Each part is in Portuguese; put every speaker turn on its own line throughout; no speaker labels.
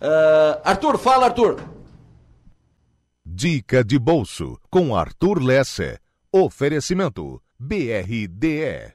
Uh, Arthur, fala, Arthur.
Dica de bolso com Arthur Lessa. Oferecimento BRDE.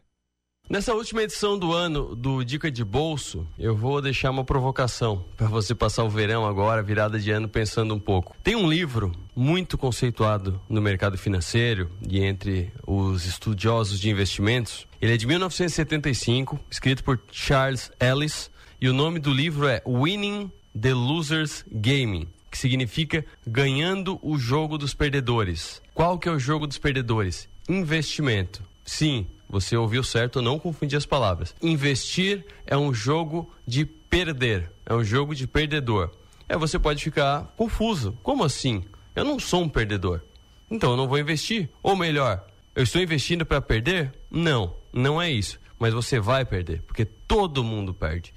Nessa última edição do ano do Dica de Bolso, eu vou deixar uma provocação para você passar o verão agora, virada de ano, pensando um pouco. Tem um livro muito conceituado no mercado financeiro e entre os estudiosos de investimentos. Ele é de 1975, escrito por Charles Ellis, e o nome do livro é Winning the Losers Gaming, que significa ganhando o jogo dos perdedores. Qual que é o jogo dos perdedores? Investimento. Sim, você ouviu certo, não confundir as palavras. Investir é um jogo de perder, é um jogo de perdedor. É, você pode ficar confuso. Como assim? Eu não sou um perdedor. Então eu não vou investir. Ou melhor, eu estou investindo para perder? Não, não é isso. Mas você vai perder, porque todo mundo perde.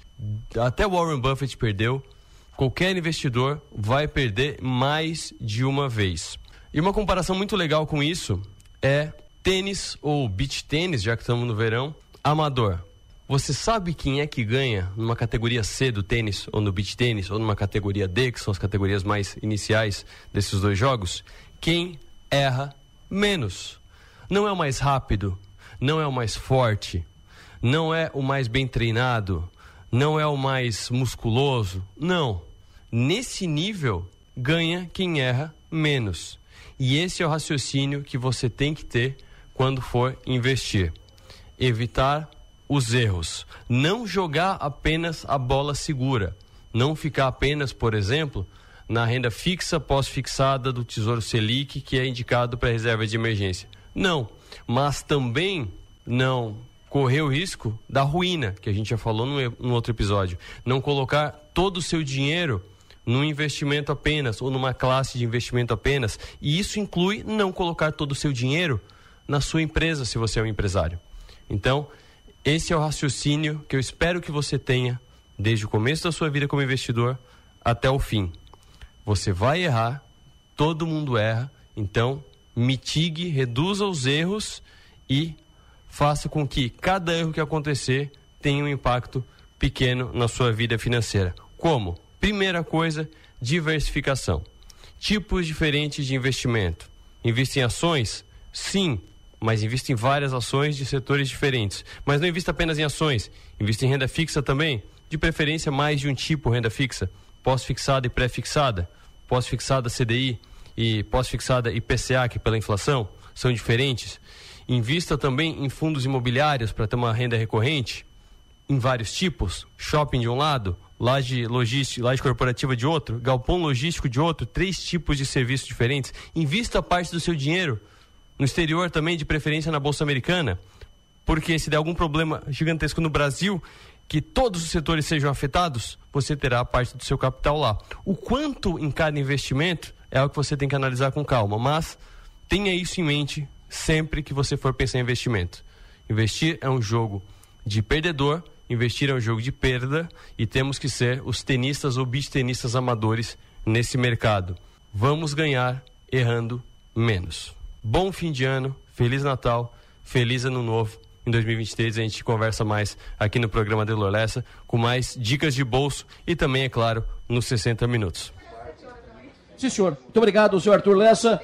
Até Warren Buffett perdeu. Qualquer investidor vai perder mais de uma vez. E uma comparação muito legal com isso é tênis ou beach tênis, já que estamos no verão, amador. Você sabe quem é que ganha numa categoria C do tênis, ou no beach tênis, ou numa categoria D, que são as categorias mais iniciais desses dois jogos? Quem erra menos. Não é o mais rápido, não é o mais forte, não é o mais bem treinado, não é o mais musculoso. Não. Nesse nível, ganha quem erra menos. E esse é o raciocínio que você tem que ter quando for investir. Evitar os erros. Não jogar apenas a bola segura. Não ficar apenas, por exemplo, na renda fixa pós-fixada do Tesouro Selic, que é indicado para reserva de emergência. Não. Mas também não correr o risco da ruína, que a gente já falou no, no outro episódio. Não colocar todo o seu dinheiro num investimento apenas ou numa classe de investimento apenas. E isso inclui não colocar todo o seu dinheiro na sua empresa, se você é um empresário. Então, esse é o raciocínio que eu espero que você tenha desde o começo da sua vida como investidor até o fim. Você vai errar, todo mundo erra, então mitigue, reduza os erros e faça com que cada erro que acontecer tenha um impacto pequeno na sua vida financeira. Como? Primeira coisa, diversificação. Tipos diferentes de investimento. Invista em ações? Sim, mas invista em várias ações de setores diferentes. Mas não invista apenas em ações, invista em renda fixa também, de preferência mais de um tipo renda fixa, pós-fixada e pré-fixada, pós-fixada CDI e pós-fixada IPCA, que pela inflação são diferentes. Invista também em fundos imobiliários para ter uma renda recorrente, em vários tipos, shopping de um lado, laje logística, laje corporativa de outro, galpão logístico de outro, três tipos de serviços diferentes. Invista parte do seu dinheiro no exterior também, de preferência na Bolsa Americana, porque se der algum problema gigantesco no Brasil, que todos os setores sejam afetados, você terá parte do seu capital lá. O quanto em cada investimento é algo que você tem que analisar com calma, mas tenha isso em mente sempre que você for pensar em investimento. Investir é um jogo de perdedor, investir é um jogo de perda e temos que ser os tenistas ou beach tenistas amadores nesse mercado. Vamos ganhar errando menos bom fim de ano, feliz Natal, feliz ano novo. Em 2023 a gente conversa mais aqui no programa de Loressa com mais dicas de bolso e também, é claro, nos 60 minutos.
Sim, senhor. Muito obrigado, senhor Arthur Lessa.